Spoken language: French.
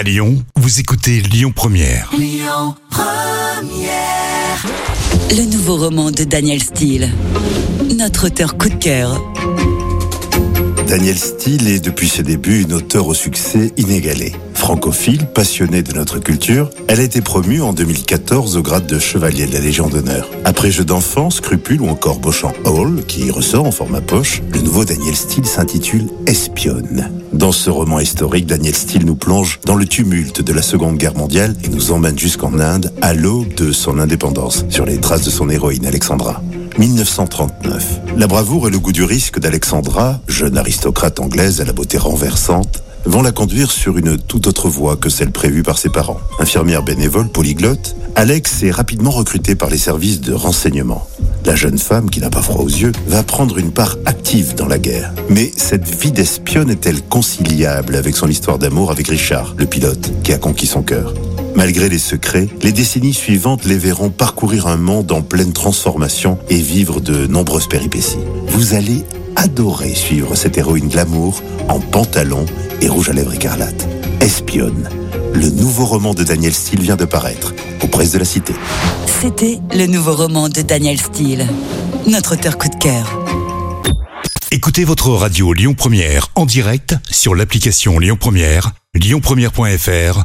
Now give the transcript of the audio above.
À Lyon, vous écoutez Lyon Première. Le nouveau roman de Daniel Steele. Notre auteur coup de cœur. Daniel Steele est depuis ses débuts une auteure au succès inégalé. Francophile, passionnée de notre culture, elle a été promue en 2014 au grade de chevalier de la Légion d'honneur. Après Jeux d'enfants, Scrupule ou encore Beauchamp Hall, qui ressort en format poche, le nouveau Daniel Steele s'intitule Espionne. Dans ce roman historique, Daniel Steele nous plonge dans le tumulte de la Seconde Guerre mondiale et nous emmène jusqu'en Inde à l'aube de son indépendance, sur les traces de son héroïne Alexandra. 1939. La bravoure et le goût du risque d'Alexandra, jeune aristocrate anglaise à la beauté renversante, vont la conduire sur une toute autre voie que celle prévue par ses parents. Infirmière bénévole, polyglotte, Alex est rapidement recrutée par les services de renseignement. La jeune femme, qui n'a pas froid aux yeux, va prendre une part active dans la guerre. Mais cette vie d'espionne est-elle conciliable avec son histoire d'amour avec Richard, le pilote, qui a conquis son cœur? Malgré les secrets, les décennies suivantes les verront parcourir un monde en pleine transformation et vivre de nombreuses péripéties. Vous allez adorer suivre cette héroïne de l'amour en pantalon et rouge à lèvres écarlate. Espionne. Le nouveau roman de Daniel Steele vient de paraître aux presses de la Cité. C'était le nouveau roman de Daniel Steele. Notre auteur coup de cœur. Écoutez votre radio Lyon Première en direct sur l'application Lyon Première, lyonpremière.fr